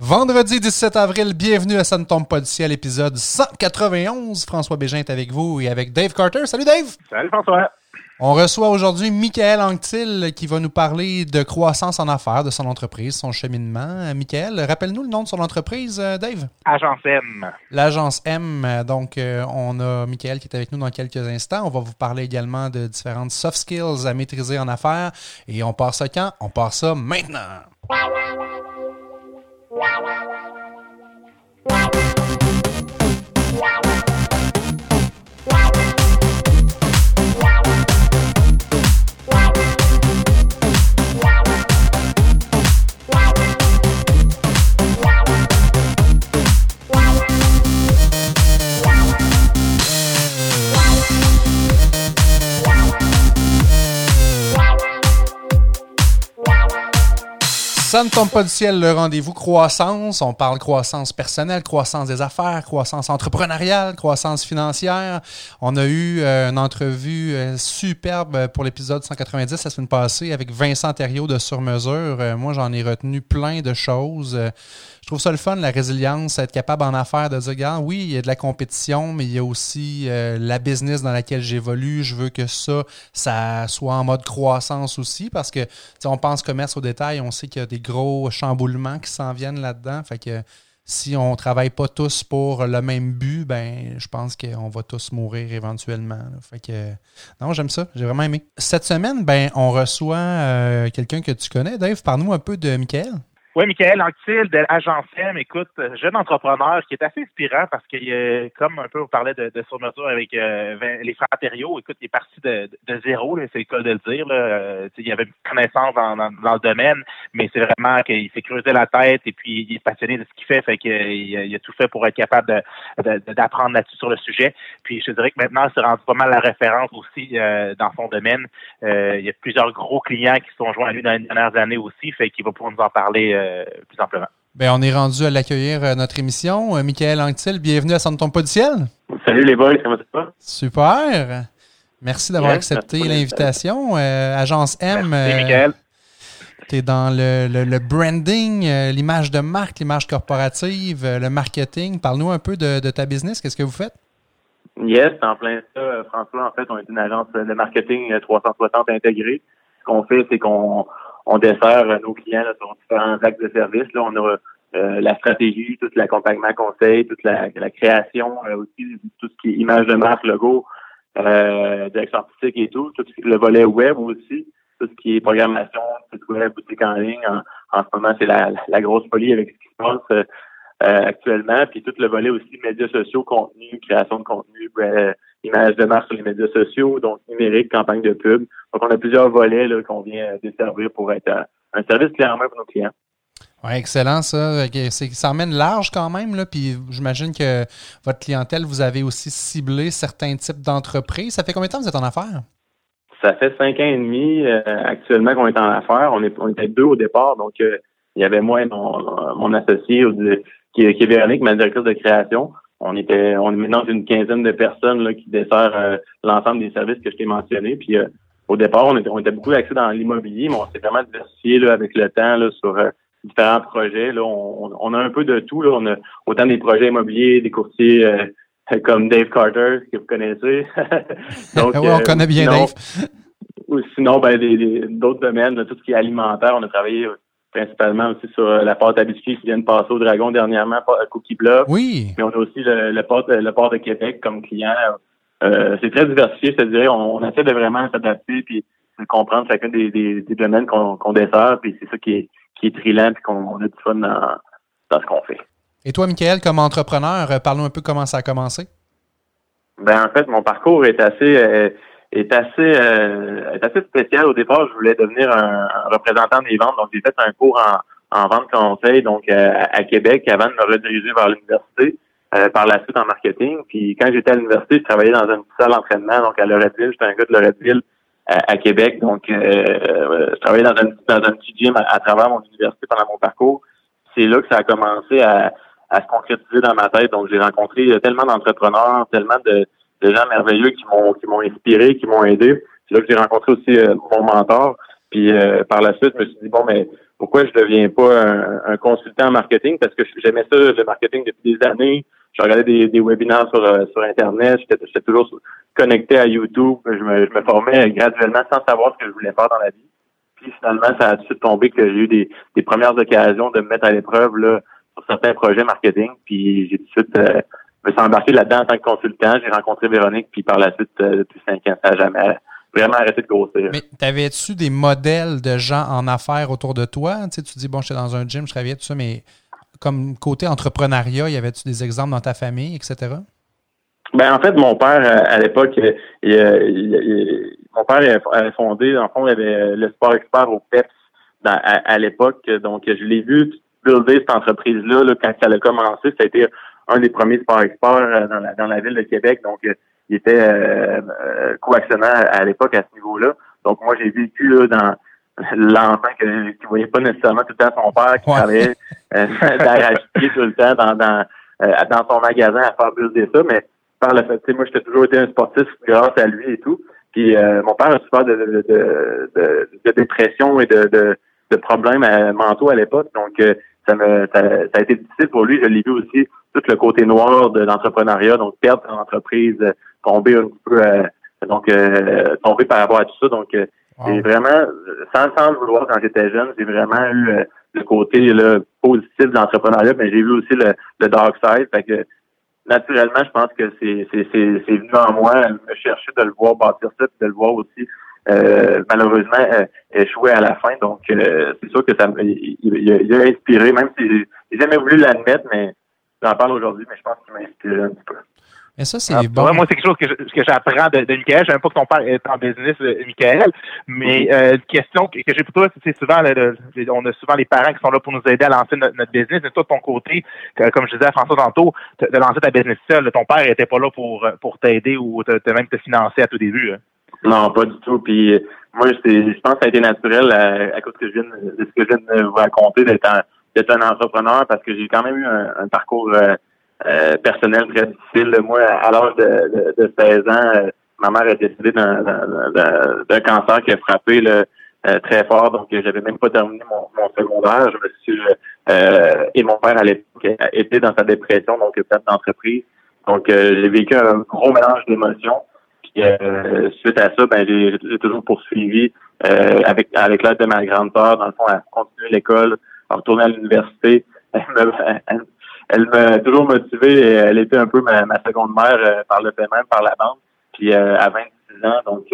Vendredi 17 avril, bienvenue à Ça ne tombe pas du ciel, épisode 191. François Bégin est avec vous et avec Dave Carter. Salut Dave! Salut François! On reçoit aujourd'hui Michael Anctil qui va nous parler de croissance en affaires de son entreprise, son cheminement. Michael, rappelle-nous le nom de son entreprise, euh, Dave. Agence M. L'Agence M. Donc, euh, on a Michael qui est avec nous dans quelques instants. On va vous parler également de différentes soft skills à maîtriser en affaires. Et on part ça quand? On part ça maintenant. Wow. Ça ne tombe pas du ciel, le rendez-vous croissance. On parle croissance personnelle, croissance des affaires, croissance entrepreneuriale, croissance financière. On a eu euh, une entrevue euh, superbe pour l'épisode 190 la semaine passée avec Vincent Thériault de Sur Mesure. Euh, moi, j'en ai retenu plein de choses. Je trouve ça le fun, la résilience, être capable en affaires de dire, regarde, oui, il y a de la compétition, mais il y a aussi euh, la business dans laquelle j'évolue. Je veux que ça, ça soit en mode croissance aussi, parce que on pense commerce au détail, on sait qu'il y a des gros chamboulements qui s'en viennent là-dedans. Fait que si on ne travaille pas tous pour le même but, ben je pense qu'on va tous mourir éventuellement. Fait que non, j'aime ça, j'ai vraiment aimé. Cette semaine, ben on reçoit euh, quelqu'un que tu connais, Dave. Parle-nous un peu de Michael. Oui, Michael Anctil de l'agence M, écoute, jeune entrepreneur qui est assez inspirant parce que comme un peu on parlait de, de sur mesure avec euh, les frères écoute, il est parti de, de zéro, c'est le cas de le dire. Là. Euh, il avait une connaissance dans, dans, le domaine, mais c'est vraiment qu'il s'est creusé la tête et puis il est passionné de ce qu'il fait, fait qu'il il a tout fait pour être capable d'apprendre là-dessus sur le sujet. Puis je dirais que maintenant, c'est rendu pas mal la référence aussi euh, dans son domaine. il y a plusieurs gros clients qui sont joints à lui dans les dernières années aussi, fait qu'il va pouvoir nous en parler euh, plus amplement. Ben, on est rendu à l'accueillir euh, notre émission. Euh, Michael Anctil, bienvenue à Ça ne tombe pas du ciel. Salut les boys, comment ça va? Super. Merci d'avoir accepté l'invitation. Agence M. Merci, Michael. Tu es dans le, branding, l'image de marque, l'image corporative, le marketing. Parle-nous un peu de, ta business. Qu'est-ce que vous faites? Yes, en plein ça, François. En fait, on est une agence de marketing 360 intégrée. Ce qu'on fait, c'est qu'on on dessert euh, nos clients là, sur différents actes de service. Là, on a euh, la stratégie, tout l'accompagnement conseil, toute la, création, euh, aussi tout ce qui est image de marque, logo, euh, direction artistique et tout, tout le volet web aussi, tout ce qui est programmation, site web, boutique en ligne. En, ce moment, c'est la, la, grosse folie avec ce qui se passe actuellement, puis tout le volet aussi médias sociaux, contenu, création de contenu, image de marque sur les médias sociaux, donc numérique, campagne de pub. Donc, on a plusieurs volets qu'on vient desservir pour être un service clairement pour nos clients. Oui, excellent ça. Ça emmène large quand même. Là, puis j'imagine que votre clientèle, vous avez aussi ciblé certains types d'entreprises. Ça fait combien de temps que vous êtes en affaires? Ça fait cinq ans et demi euh, actuellement qu'on est en affaires. On, est, on était deux au départ, donc euh, il y avait moi et mon, mon associé qui, qui est Véronique, ma directrice de création on était on est maintenant une quinzaine de personnes là, qui desservent euh, l'ensemble des services que je t'ai mentionnés. Puis euh, au départ, on était, on était beaucoup axé dans l'immobilier, mais on s'est vraiment diversifié là, avec le temps là, sur euh, différents projets. Là, on, on, a un peu de tout. Là. On a autant des projets immobiliers, des courtiers comme Dave Carter, que vous connaissez. Donc, oui, on connaît bien Dave. Ou sinon, ben, d'autres domaines, tout ce qui est alimentaire, on a travaillé principalement aussi sur euh, la pâte à biscuits qui vient de passer au Dragon dernièrement, Cookie Bluff. Oui. Mais on a aussi le, port, le port de Québec comme client. Euh, c'est très diversifié, c'est-à-dire on, essaie de vraiment s'adapter puis de comprendre chacun des, des, domaines qu'on dessert, puis c'est ça qui est, qui est trillant puis qu'on a du fun dans, dans ce qu'on fait. Et toi, Michael, comme entrepreneur, euh, parlons un peu comment ça a commencé. Ben en fait, mon parcours est assez est assez euh, est assez spécial. Au départ, je voulais devenir un, représentant des ventes, donc j'ai fait un cours en, en vente conseil donc euh, à Québec avant de me rediriger vers l'université. Euh, par la suite en marketing. Puis quand j'étais à l'université, je travaillais dans une salle d'entraînement, donc à Loretteville. J'étais un gars de Loretteville à, à Québec. Donc je travaillais dans un, dans un petit gym à, travers mon université pendant mon parcours. C'est là que ça a commencé à, à se concrétiser dans ma tête. Donc j'ai rencontré tellement d'entrepreneurs, tellement de, des gens merveilleux qui m'ont qui m'ont inspiré, qui m'ont aidé. C'est là que j'ai rencontré aussi euh, mon mentor. Puis euh, par la suite, je me suis dit bon, mais pourquoi je deviens pas un, consultant en marketing? Parce que j'aimais ça le marketing depuis des années. Je regardais des, des webinaires sur euh, sur internet, j'étais toujours connecté à YouTube, je me, je me formais graduellement sans savoir ce que je voulais faire dans la vie. Puis finalement, ça a tout de suite tombé que j'ai eu des, des premières occasions de me mettre à l'épreuve là sur certains projets marketing. Puis j'ai tout de suite euh, me suis embarqué là-dedans en tant que consultant. J'ai rencontré Véronique, puis par la suite, euh, depuis cinq ans, ça n'a jamais vraiment arrêté de grossir. Mais t'avais-tu des modèles de gens en affaires autour de toi? Tu, sais, tu dis, bon, j'étais dans un gym, je travaillais, tout ça, mais comme côté entrepreneuriat, y avait-tu des exemples dans ta famille, etc.? Ben, en fait, mon père, euh, à l'époque, mon père avait fondé, en fond, il avait le sport expert au PEPS à, l'époque. Donc, je l'ai vu builder cette entreprise-là là, quand ça a commencé. Ça a été un des premiers sport experts euh, dans la, dans la ville de Québec. Donc, euh, il était euh, euh coactionnant à l'époque à ce niveau-là. Donc, moi, j'ai vécu là, dans l'enfant qui ne voyait pas nécessairement tout le temps son père, qui travaillait euh, tout le temps dans, dans, dans son magasin à faire builder ça. Mais par le fait, moi, j'ai toujours été un sportif grâce à lui et tout. Puis mon père a souffert de, de, de, de, de dépression et de, de, de problèmes mentaux à l'époque. Donc, ça, me, ça, a été difficile pour lui. Je l'ai vu aussi tout le côté noir de l'entrepreneuriat, donc perdre son entreprise, euh, tomber un peu, euh, donc euh, tomber par rapport à tout ça. Donc, j'ai vraiment, sans, sans le vouloir quand j'étais jeune, j'ai vraiment eu le côté là, positif de l'entrepreneuriat, mais j'ai vu aussi le, le dark side. Fait que naturellement, je pense que c'est c'est venu en moi, me chercher de le voir bâtir ça, puis de le voir aussi euh, malheureusement euh, échoué à la fin. Donc, euh, c'est sûr que ça il, il, a inspiré, même si j'ai jamais voulu l'admettre, mais j'en parle aujourd'hui, mais je pense qu'il m'a inspiré un petit peu. Et ça, c'est ah, bon. moi, c'est quelque chose que, que j'apprends de, de Michael. Je sais pas que ton père est en business, Michael, mais euh, une question que, j'ai pour toi, c'est souvent, on a souvent les parents qui sont là pour nous aider à lancer notre, business. Mais toi, de ton côté, comme je disais à François tantôt, de lancer ta business seul, ton père était pas là pour, pour t'aider ou te, même te financer à tout début. Hein? Non, pas du tout. Puis euh, moi, je pense que ça a été naturel à, à cause que je viens de, ce que je viens de vous raconter d'être un, d'être un entrepreneur parce que j'ai quand même eu un, parcours euh, euh, personnel très difficile. Moi, à l'âge de, de, 16 ans, ma mère est décédée d'un, cancer qui a frappé là, très fort. Donc, j'avais même pas terminé mon, mon secondaire. Je me suis et mon père à l'époque était dans sa dépression, donc peut-être d'entreprise. Donc, j'ai vécu un gros mélange d'émotions. Euh, suite à ça, ben j'ai toujours poursuivi euh, avec avec l'aide de ma grande sœur, dans le fond, à continuer l'école, à retourner à l'université. Elle m'a toujours motivé elle était un peu ma, seconde mère euh, par le fait même, par la bande. Puis à 26 ans, donc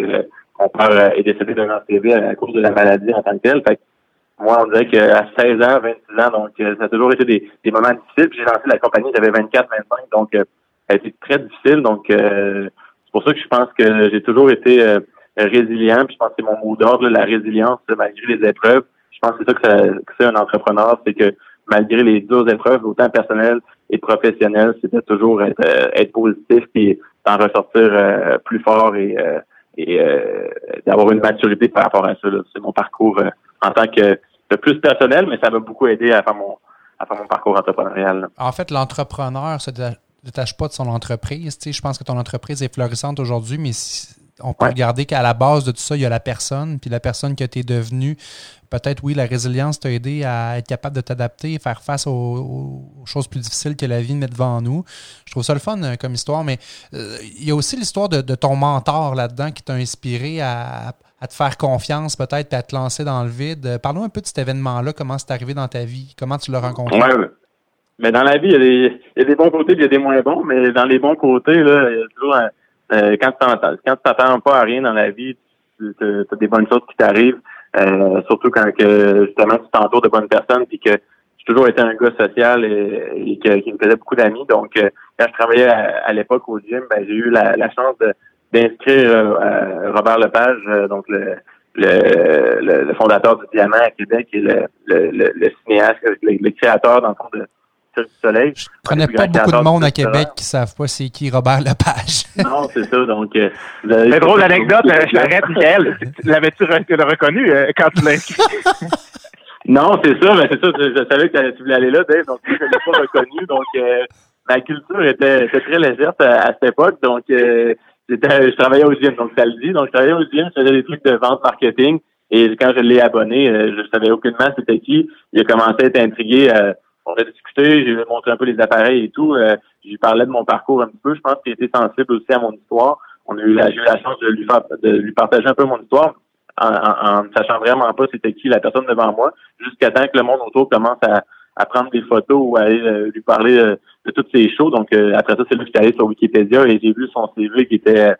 mon père est décédé d'un TV à cause de la maladie en tant que tel. Fait moi, on dirait qu'à 16 ans, 26 ans, donc ça a toujours été des, des moments difficiles. J'ai lancé la compagnie, j'avais 24, 25, donc ça a été très difficile. Donc pour ça que je pense que j'ai toujours été euh, résilient. Puis je pense que c'est mon mot d'ordre, la résilience malgré les épreuves. Je pense que c'est ça que, c'est un entrepreneur, c'est que malgré les dures épreuves, autant personnelles et professionnelles, c'était toujours être, euh, positif et d'en ressortir euh, plus fort et, et d'avoir une maturité par rapport à ça. C'est mon parcours en tant que plus personnel, mais ça m'a beaucoup aidé à faire mon à faire mon parcours entrepreneurial. En fait, l'entrepreneur, c'est détache pas de son entreprise. je pense que ton entreprise est florissante aujourd'hui, mais on peut regarder qu'à la base de tout ça, il y a la personne, puis la personne que tu es devenue. Peut-être, oui, la résilience t'a aidé à être capable de t'adapter, faire face aux, choses plus difficiles que la vie met devant nous. Je trouve ça le fun euh, comme histoire, mais euh, il y a aussi l'histoire de, ton mentor là-dedans qui t'a inspiré à, te faire confiance peut-être et à te lancer dans le vide. Parlons un peu de cet événement-là, comment c'est arrivé dans ta vie, comment tu l'as rencontré? Mais dans la vie, il y, a des, y a des bons côtés, il y a des moins bons, mais dans les bons côtés, il y a toujours euh, quand tu t'attends pas à rien dans la vie, tu as des bonnes choses qui t'arrivent. Euh, surtout quand que justement tu t'entoures de bonnes personnes puis que j'ai toujours été un gars social et, qui me faisait beaucoup d'amis. Donc euh, quand je travaillais à, l'époque au gym, ben, j'ai eu la, chance d'inscrire euh, Robert Lepage, donc le, le, fondateur du Diamant à Québec et le, le, cinéaste, le, créateur dans le fond de du Soleil. Je connais pas beaucoup de monde à Québec qui savent pas c'est qui Robert Lepage. non, c'est ça. Donc, euh, c'est drôle l'anecdote. Je l'arrête, Michael. L'avais-tu reconnu euh, quand tu l'as inscrit? non, c'est ça. Mais c'est ça. Je, savais que tu voulais aller là, Dave. Donc, je ne l'ai pas reconnu. Donc, euh, ma culture était, très légère à, cette époque. Donc, euh, je travaillais au gym. Donc, ça le dit. Donc, je travaillais au gym. Je faisais des trucs de vente marketing. Et quand je l'ai abonné, je savais aucunement c'était qui. Il a commencé à être intrigué. On a discuté, j'ai montré un peu les appareils et tout. je lui parlais de mon parcours un petit peu. Je pense qu'il était sensible aussi à mon histoire. On a eu la, j'ai eu la chance de lui, de lui partager un peu mon histoire en, ne sachant vraiment pas c'était qui la personne devant moi, jusqu'à temps que le monde autour commence à, à prendre des photos ou à aller euh, lui parler euh, de toutes ces shows. Donc euh, après ça, c'est lui qui est allé sur Wikipédia et j'ai vu son CV qui était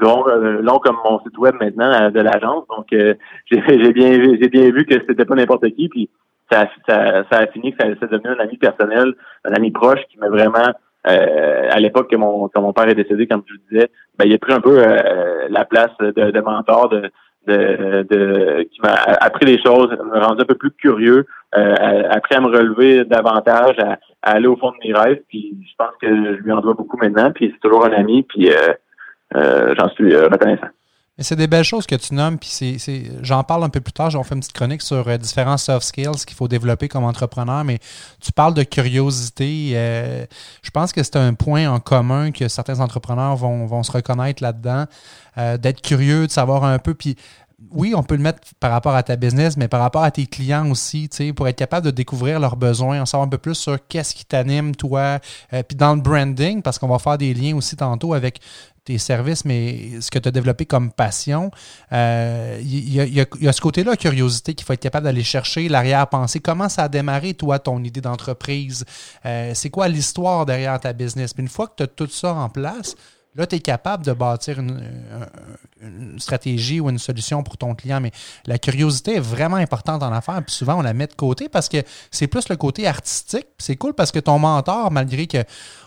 long, long comme mon site web maintenant de l'agence. Donc j'ai, j'ai bien j'ai bien vu que c'était pas n'importe qui. Ça, ça, ça a fini que ça, ça devenu un ami personnel, un ami proche qui m'a vraiment à l'époque que mon, que mon père est décédé, comme je le disais, ben, il a pris un peu la place de, de mentor, de, de, de qui m'a appris les choses, me rendu un peu plus curieux, euh, appris à me relever davantage, à, aller au fond de mes rêves. Puis je pense que je lui en dois beaucoup maintenant. Puis c'est toujours un ami. Puis euh, euh, j'en suis reconnaissant. C'est des belles choses que tu nommes, puis c'est, j'en parle un peu plus tard, j'en fait une petite chronique sur différents soft skills qu'il faut développer comme entrepreneur, mais tu parles de curiosité. je pense que c'est un point en commun que certains entrepreneurs vont, vont se reconnaître là-dedans. Euh, d'être curieux, de savoir un peu. Puis oui, on peut le mettre par rapport à ta business, mais par rapport à tes clients aussi, pour être capable de découvrir leurs besoins, en savoir un peu plus sur qu'est-ce qui t'anime, toi. Euh, puis dans le branding, parce qu'on va faire des liens aussi tantôt avec tes services, mais ce que tu as développé comme passion, il euh, y, a ce côté-là, curiosité, qu'il faut être capable d'aller chercher, l'arrière-pensée. Comment ça a démarré, toi, ton idée d'entreprise? c'est quoi l'histoire derrière ta business? Puis une fois que tu as tout ça en place, Là, tu es capable de bâtir une, stratégie ou une solution pour ton client, mais la curiosité est vraiment importante en affaires. Puis souvent, on la met de côté parce que c'est plus le côté artistique. C'est cool parce que ton mentor, malgré que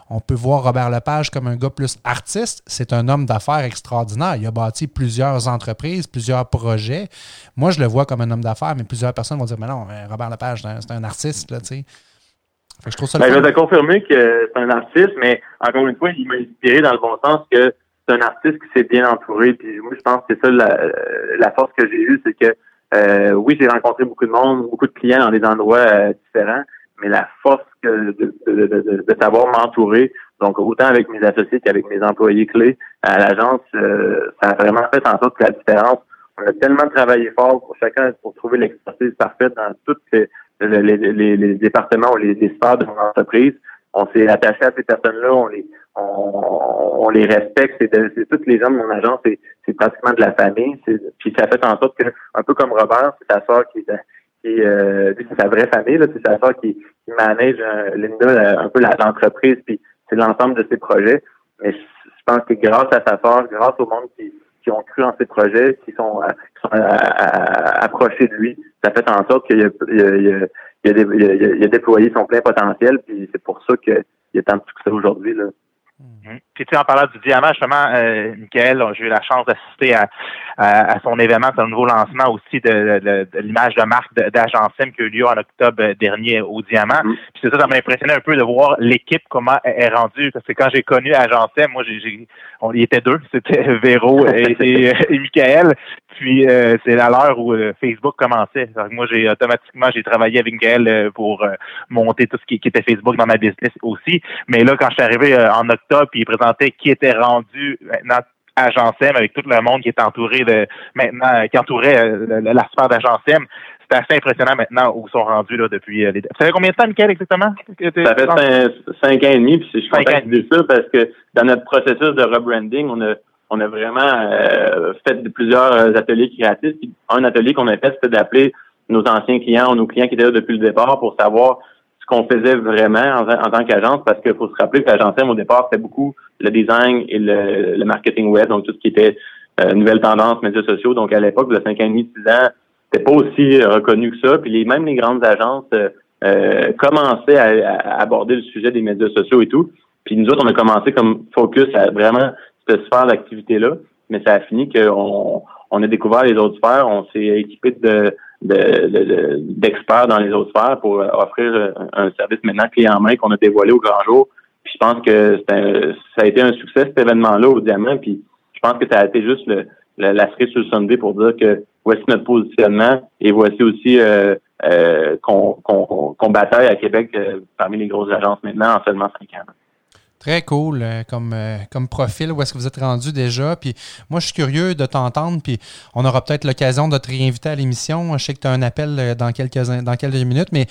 on peut voir Robert Lepage comme un gars plus artiste, c'est un homme d'affaires extraordinaire. Il a bâti plusieurs entreprises, plusieurs projets. Moi, je le vois comme un homme d'affaires, mais plusieurs personnes vont dire Mais non, Robert Lepage, c'est un, artiste, là, tu sais. Je, trouve ça ben, je vais te confirmer que c'est un artiste, mais encore une fois, il m'a inspiré dans le bon sens que c'est un artiste qui s'est bien entouré. Puis moi, je pense que c'est ça la, force que j'ai eue, c'est que euh, oui, j'ai rencontré beaucoup de monde, beaucoup de clients dans des endroits euh, différents, mais la force que de, de, de, de savoir m'entourer, donc autant avec mes associés qu'avec mes employés clés à l'agence, euh, ça a vraiment fait en sorte que la différence. On a tellement travaillé fort pour chacun pour trouver l'expertise parfaite dans toutes ces les, les, départements ou les, les sphères de mon entreprise. On s'est attaché à ces personnes-là, on les on, les respecte. C'est toutes les gens de mon agence, c'est pratiquement de la famille. Puis ça fait en sorte que, un peu comme Robert, c'est sa soeur qui est qui euh, c'est sa vraie famille, c'est sa soeur qui, qui manage euh, Linda un peu l'entreprise, puis c'est l'ensemble de ses projets. Mais je, pense que grâce à sa soeur, grâce au monde qui, qui ont cru en ses projets, qui sont, euh, qui sont approchés de lui, ça fait en sorte qu'il a, il a, déployé son plein potentiel, puis c'est pour ça qu'il a tant de succès aujourd'hui. Puis tu sais, en parlant du diamant, justement, euh, Michael, j'ai eu la chance d'assister à, à, son événement, son nouveau lancement aussi de, de, l'image de marque d'Agence M qui a eu lieu en octobre dernier au diamant. Mhm. Puis c'est ça, ça m'a impressionné un peu de voir l'équipe comment elle est rendue. Parce que quand j'ai connu Agence M, moi j'ai on y était deux, c'était Véro et, et, Michael. Puis euh, c'est à l'heure où euh, Facebook commençait. moi, j'ai automatiquement j'ai travaillé avec Michael euh, pour monter tout ce qui, qui, était Facebook dans ma business aussi. Mais là, quand je suis arrivé en octobre, puis il présentait qui était rendu maintenant Agence M avec tout le monde qui est entouré de maintenant qui entourait la sphère d'Agence M. C'est assez impressionnant maintenant où ils sont rendus là depuis les... Ça fait combien de temps, Michael, exactement? Ça fait cinq, ans et demi, puis je suis content de ça parce que dans notre processus de rebranding, on a on a vraiment euh, fait plusieurs ateliers créatifs. Un atelier qu'on a fait, c'était d'appeler nos anciens clients ou nos clients qui étaient là depuis le départ pour savoir ce qu'on faisait vraiment en, tant qu'agence, parce qu'il faut se rappeler que l'agence au départ, c'était beaucoup le design et le, marketing web, donc tout ce qui était euh, nouvelles tendances, médias sociaux. Donc à l'époque, de 5 ans et demi, 6 ans, c'était pas aussi euh, reconnu que ça. Puis les, même les grandes agences euh, commençaient à, aborder le sujet des médias sociaux et tout. Puis nous autres, on a commencé comme focus à vraiment se faire l'activité-là, mais ça a fini qu'on on a découvert les autres sphères, on s'est équipé de d'experts dans les autres sphères pour offrir un, service maintenant clé en main qu'on a dévoilé au grand jour. Puis je pense que ça a été un succès cet événement-là au Diamant. Puis je pense que ça a été juste le, la, cerise sur le Sunday pour dire que voici notre positionnement et voici aussi euh, euh, qu'on bataille à Québec euh, parmi les grosses agences maintenant en seulement cinq ans Très cool euh, comme, euh, comme profil, où est-ce que vous êtes rendu déjà. Puis moi, je suis curieux de t'entendre, puis on aura peut-être l'occasion de te réinviter à l'émission. Je sais que tu as un appel euh, dans quelques, dans quelques minutes, mais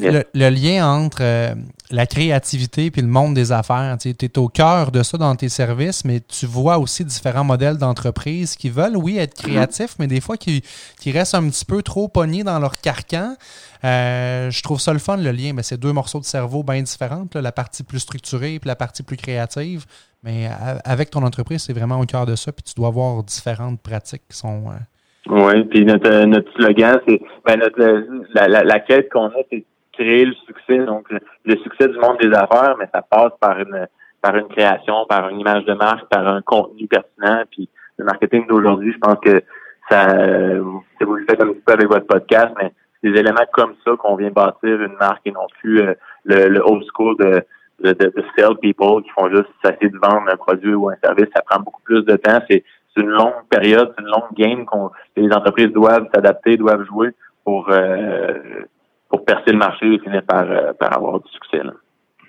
le, lien entre la créativité puis le monde des affaires, tu es au cœur de ça dans tes services, mais tu vois aussi différents modèles d'entreprises qui veulent, oui, être mm-hmm. créatifs, mais des fois qui, qui restent un petit peu trop pognés dans leur carcan. Euh, je trouve ça le fun, le lien. Mais c'est deux morceaux de cerveau bien différents. la partie plus structurée et la partie plus créative. Mais avec ton entreprise, c'est vraiment au cœur de ça. Puis tu dois avoir différentes pratiques qui sont. Euh, oui, puis notre, notre slogan, c'est ben notre, la, la, quête qu'on a, c'est créer le succès. Donc, le, succès du monde des affaires, mais ça passe par une par une création, par une image de marque, par un contenu pertinent. Puis le marketing d'aujourd'hui, je pense que ça, vous le faites un petit peu avec votre podcast, mais des éléments comme ça qu'on vient bâtir une marque et non plus euh, le, le, old school de, de, de, sell people qui font juste essayer de vendre un produit ou un service. Ça prend beaucoup plus de temps. C'est une longue période, c'est une longue game qu'on les entreprises doivent s'adapter, doivent jouer pour euh, pour percer le marché et finir par, euh, par avoir du succès. Là.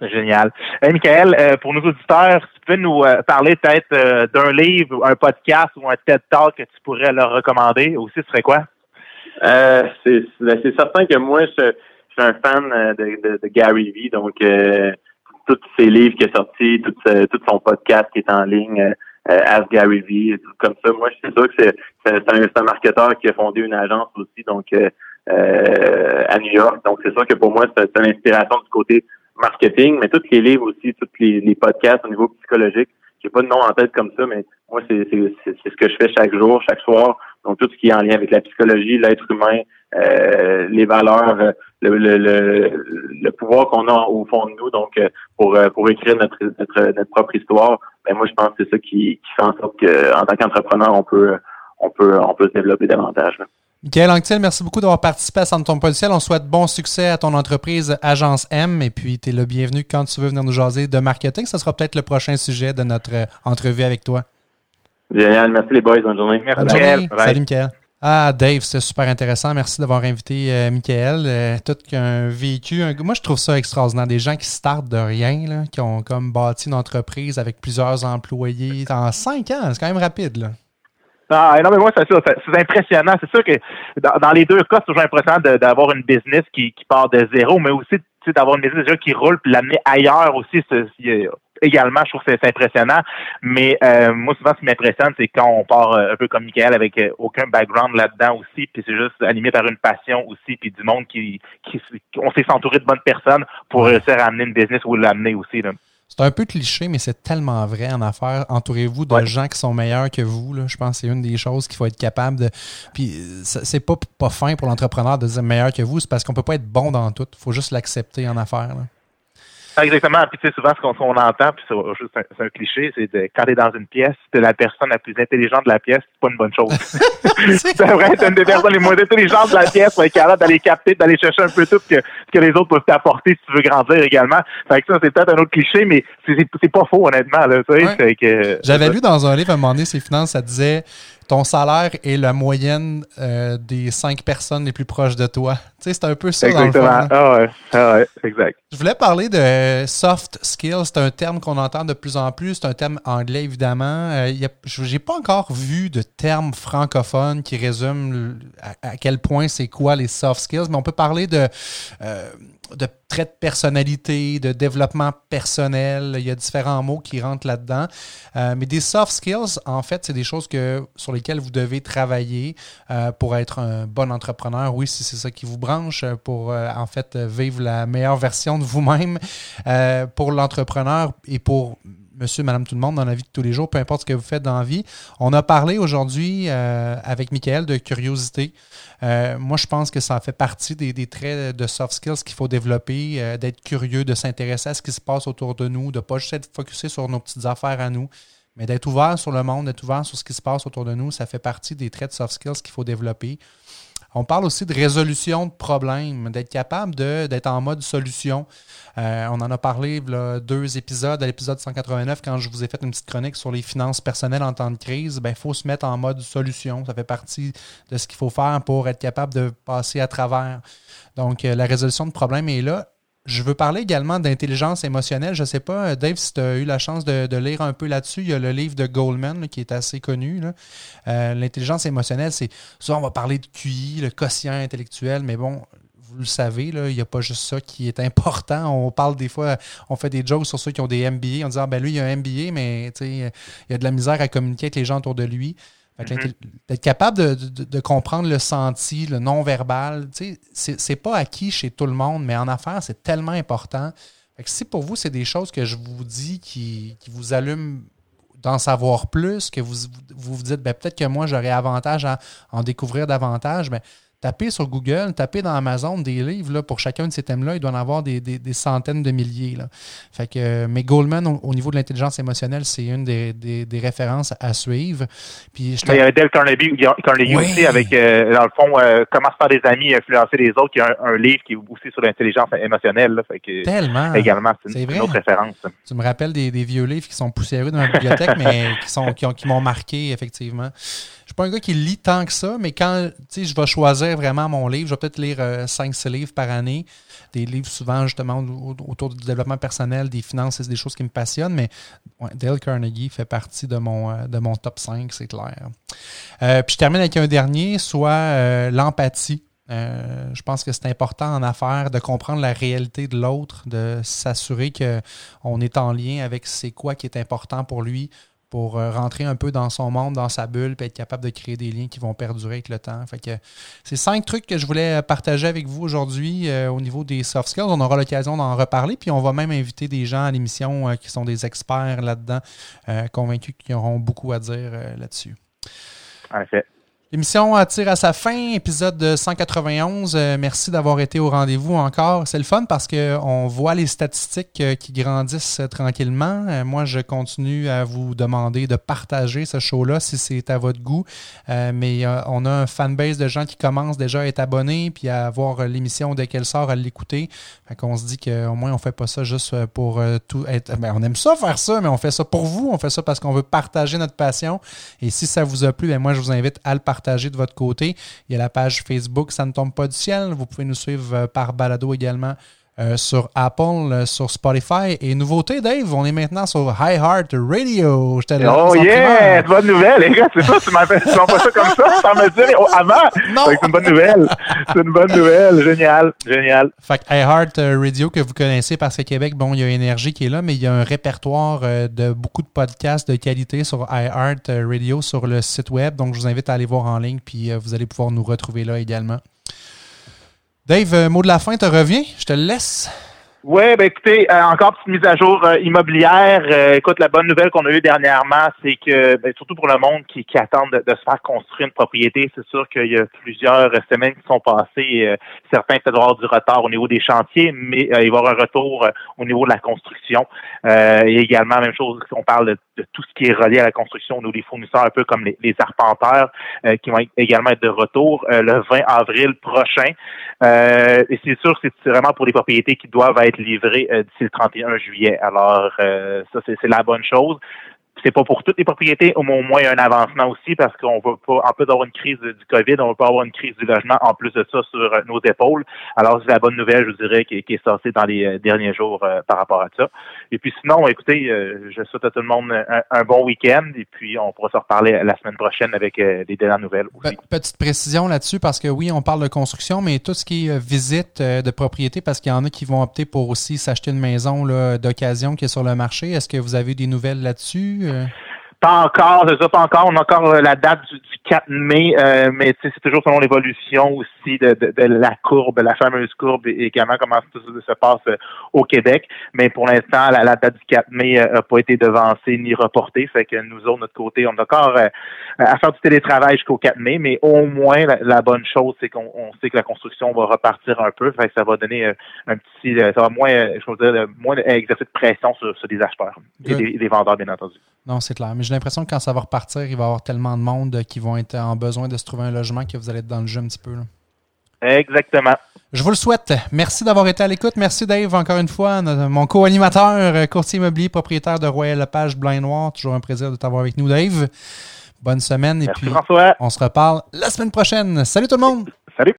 Génial. Hey, Michael, pour nos auditeurs, tu peux nous parler peut-être d'un livre, un podcast ou un TED Talk que tu pourrais leur recommander aussi, ce serait quoi? Euh, ben, c'est certain que moi, je, suis un fan euh, de, de, Gary Vee, donc euh, tous ses livres qui est sorti, tout, tout son podcast qui est en ligne, euh, As Gary Vee, tout comme ça. Moi, je suis sûr que c'est un, un, marketeur qui a fondé une agence aussi, donc euh, à New York. Donc, c'est sûr que pour moi, c'est une inspiration du côté marketing, mais tous les livres aussi, tous les, les podcasts au niveau psychologique. J'ai pas de nom en tête comme ça, mais moi, c'est ce que je fais chaque jour, chaque soir. Donc, tout ce qui est en lien avec la psychologie, l'être humain, euh, les valeurs, euh, le, le, le, pouvoir qu'on a au fond de nous. Donc, euh, pour, pour écrire notre, notre, propre histoire, ben moi, je pense que c'est ça qui, qui fait en sorte qu'en tant qu'entrepreneur, on peut, on peut, on peut se développer davantage. Michael Anctil, merci beaucoup d'avoir participé à Ton Ciel. On souhaite bon succès à ton entreprise Agence M et puis tu es le bienvenu quand tu veux venir nous jaser de marketing. Ce sera peut-être le prochain sujet de notre entrevue avec toi. Génial. Merci les boys. Bonne journée. Merci. Bonne journée. Salut, Michael. Ah, Dave, c'est super intéressant. Merci d'avoir invité euh, Michael. Euh, tout qu'un vécu. moi, je trouve ça extraordinaire. Des gens qui startent de rien, là, qui ont comme bâti une entreprise avec plusieurs employés en cinq ans. C'est quand même rapide. Là. Ah, non, mais moi, c'est ça. C'est impressionnant. C'est sûr que dans, les deux cas, c'est toujours impressionnant d'avoir une business qui, qui part de zéro, mais aussi d'avoir une business déjà qui roule puis l'amener ailleurs aussi également, je trouve que c'est impressionnant. Mais euh, moi, souvent, ce qui m'impressionne, c'est quand on part euh, un peu comme Michael avec euh, aucun background là-dedans aussi, puis c'est juste animé par une passion aussi, puis du monde qui, qui on s'est s'entourer de bonnes personnes pour réussir à amener une business ou l'amener aussi. Là. C'est un peu cliché, mais c'est tellement vrai en affaires. Entourez-vous de gens qui sont meilleurs que vous. Là. Je pense que c'est une des choses qu'il faut être capable de. Puis c'est pas, pas fin pour l'entrepreneur de dire meilleur que vous, c'est parce qu'on peut pas être bon dans tout. Il faut juste l'accepter en affaires. Exactement. Puis tu sais, souvent, ce qu'on entend, puis c'est juste un, cliché, c'est de quand t'es dans une pièce, t'es la personne la plus intelligente de la pièce, c'est pas une bonne chose. c'est vrai, t'es une des personnes les moins intelligentes de la pièce, pour être capable d'aller capter, d'aller chercher un peu tout ce que, ce que les autres peuvent t'apporter si tu veux grandir également. Fait que ça, c'est peut-être un autre cliché, mais c'est pas faux, honnêtement. Là, J'avais lu dans un livre à un moment donné, ces finances, ça disait ton salaire est la moyenne euh, des cinq personnes les plus proches de toi. Tu sais, c'est un peu ça Exactement. dans le fond. Ah ouais. Ah ouais, exact. Je voulais parler de soft skills. C'est un terme qu'on entend de plus en plus. C'est un terme anglais, évidemment. Euh, je n'ai pas encore vu de terme francophone qui résume à, quel point c'est quoi les soft skills, mais on peut parler de... Euh, de traits de personnalité, de développement personnel. Il y a différents mots qui rentrent là-dedans. Euh, mais des soft skills, en fait, c'est des choses sur lesquelles vous devez travailler euh, pour être un bon entrepreneur. Oui, si c'est ça qui vous branche, euh, pour en fait vivre la meilleure version de vous-même pour l'entrepreneur et pour monsieur, madame, tout le monde dans la vie de tous les jours, peu importe ce que vous faites dans la vie. On a parlé aujourd'hui euh, avec Michael de curiosité. Euh, moi, je pense que ça fait partie des, traits de soft skills qu'il faut développer, euh, d'être curieux, de s'intéresser à ce qui se passe autour de nous, de ne pas juste être focusé sur nos petites affaires à nous, mais d'être ouvert sur le monde, d'être ouvert sur ce qui se passe autour de nous. Ça fait partie des traits de soft skills qu'il faut développer. On parle aussi de résolution de problèmes, d'être capable d'être en mode solution. Euh, on en a parlé deux épisodes, à l'épisode 189, quand je vous ai fait une petite chronique sur les finances personnelles en temps de crise. Il ben, faut se mettre en mode solution. Ça fait partie de ce qu'il faut faire pour être capable de passer à travers. Donc, euh, la résolution de problèmes est là. Je veux parler également d'intelligence émotionnelle. Je ne sais pas, Dave, si tu as eu la chance de, lire un peu là-dessus. Il y a le livre de Goldman qui est assez connu. Euh, l'intelligence émotionnelle, c'est soit on va parler de QI, le quotient intellectuel, mais bon, vous le savez, là, il n'y a pas juste ça qui est important. On parle des fois, on fait des jokes sur ceux qui ont des MBA. On dit Ah ben lui, il a un MBA, mais il y a de la misère à communiquer avec les gens autour de lui. Mm-hmm. D'être capable de, comprendre le senti, le non-verbal, c'est pas acquis chez tout le monde, mais en affaires, c'est tellement important. si pour vous, c'est des choses que je vous dis qui, vous allument d'en savoir plus, que vous vous, dites ben, peut-être que moi j'aurais avantage à en découvrir davantage, mais Tapez sur Google, tapez dans Amazon des livres là, pour chacun de ces thèmes-là. Il doit en avoir des, centaines de milliers. Là. Fait que, mais Goldman, au, niveau de l'intelligence émotionnelle, c'est une des, références à suivre. Puis, il y a Dale Carnegie, Carnegie aussi avec, euh, dans le fond, euh, Comment se faire des amis et influencer les autres, qui a un, livre qui est aussi sur l'intelligence émotionnelle. Fait que, Tellement. Également, c'est une, autre référence. Tu me rappelles des, vieux livres qui sont poussiéreux dans la bibliothèque, mais qui, sont, qui, qui m'ont marqué, effectivement un gars qui lit tant que ça, mais quand je vais choisir vraiment mon livre, je vais peut-être lire 5-6 euh, livres par année. Des livres souvent justement autour du développement personnel, des finances, c'est des choses qui me passionnent, mais Dale Carnegie fait partie de mon, euh, de mon top 5, c'est clair. Euh, puis je termine avec un dernier, soit l'empathie. je pense que c'est important en affaires de comprendre la réalité de l'autre, de s'assurer qu'on est en lien avec c'est quoi qui est important pour lui, pour euh, rentrer un peu dans son monde, dans sa bulle, puis être capable de créer des liens qui vont perdurer avec le temps. Fait que c'est cinq trucs que je voulais partager avec vous aujourd'hui euh, au niveau des soft skills. On aura l'occasion d'en reparler, puis on va même inviter des gens à l'émission euh, qui sont des experts là-dedans, convaincus qu'ils auront beaucoup à dire là-dessus. En. L'émission tire à sa fin, épisode 191. Euh, merci d'avoir été au rendez-vous encore. C'est le fun parce qu'on voit les statistiques euh, qui grandissent euh, tranquillement. moi, je continue à vous demander de partager ce show-là si c'est à votre goût. mais on a un fanbase de gens qui commencent déjà à être abonnés puis à voir l'émission dès qu'elle sort, à l'écouter. Fait qu'on se dit qu'au moins, on fait pas ça juste pour tout être. Ben, on aime ça faire ça, mais on fait ça pour vous. On fait ça parce qu'on veut partager notre passion. Et si ça vous a plu, ben, moi, je vous invite à le partager de votre côté. Il y a la page Facebook Ça ne tombe pas du ciel. Vous pouvez nous suivre euh, par balado également euh, sur Apple, euh, sur Spotify. Et nouveauté, Dave, on est maintenant sur iHeart Radio. Je oh yeah! Bonne nouvelle, les gars, c'est ça, tu m'appelles pas ça comme ça, sans me dire oh, avant. C'est une bonne nouvelle. C'est une bonne nouvelle. Génial, génial. Fait que iHeart Radio que vous connaissez parce que Québec, bon, il y a Énergie qui est là, mais il y a un répertoire euh, de beaucoup de podcasts de qualité sur iHeart Radio sur le site web. Donc, je vous invite à aller voir en ligne, puis vous allez pouvoir nous retrouver là également. Dave, euh, mot de la fin, te revient. Je te laisse. Oui, ben écoutez, euh, encore petite mise à jour euh, immobilière. écoute, la bonne nouvelle qu'on a eue dernièrement, c'est que, ben, surtout pour le monde qui, qui attend de, se faire construire une propriété, c'est sûr qu'il y a plusieurs semaines qui sont passées. certains peuvent avoir du retard au niveau des chantiers, mais il va y avoir un retour au niveau de la construction. et également, même chose, on parle de, tout ce qui est relié à la construction, nous les fournisseurs, un peu comme les, les arpenteurs, qui vont également être de retour le 20 avril prochain. Euh, et c'est sûr c'est vraiment pour les propriétés qui doivent être livrées euh, d'ici le 31 juillet. Alors, euh, ça, c'est la bonne chose c'est pas pour toutes les propriétés, au moins un avancement aussi parce qu'on va pas, en plus d'avoir une crise du COVID, on va pas avoir une crise du logement en plus de ça sur euh, nos épaules. Alors c'est la bonne nouvelle, je dirais, qui, est sortie dans les euh, derniers jours euh, par rapport à ça. Et puis sinon, écoutez, je souhaite à tout le monde un, bon week-end et puis on pourra se reparler la semaine prochaine avec les dernières nouvelles. Petite précision là-dessus parce que oui, on parle de construction, mais tout ce qui est visite de propriété, parce qu'il y en a qui vont opter pour aussi s'acheter une maison d'occasion qui est sur le marché. Est-ce que vous avez des nouvelles là-dessus? Yeah. Pas encore, c'est ça, pas encore. On a encore la date du, 4 mai, euh, mais c'est toujours selon l'évolution aussi de, la courbe, la fameuse courbe, et également comment tout se passe euh, au Québec. Mais pour l'instant, la, date du 4 mai n'a euh, pas été devancée ni reportée. Fait que nous autres, de notre côté, on a encore à faire du télétravail jusqu'au 4 mai, mais au moins, la, bonne chose, c'est qu'on sait que la construction va repartir un peu. Fait que ça va donner un petit, ça va moins, je veux dire, moins exercer de pression sur, sur les acheteurs et les, vendeurs, bien entendu. Non, c'est clair. Mais j'ai l'impression que quand ça va repartir, il va y avoir tellement de monde qui vont être en besoin de se trouver un logement que vous allez être dans le jeu un petit peu. Exactement. Je vous le souhaite. Merci d'avoir été à l'écoute. Merci Dave, encore une fois, mon co-animateur, euh, courtier immobilier, propriétaire de Royal Lepage Blind Noir. Toujours un plaisir de t'avoir avec nous, Dave. Bonne semaine et puis François. on se reparle la semaine prochaine. Salut tout le monde. Salut.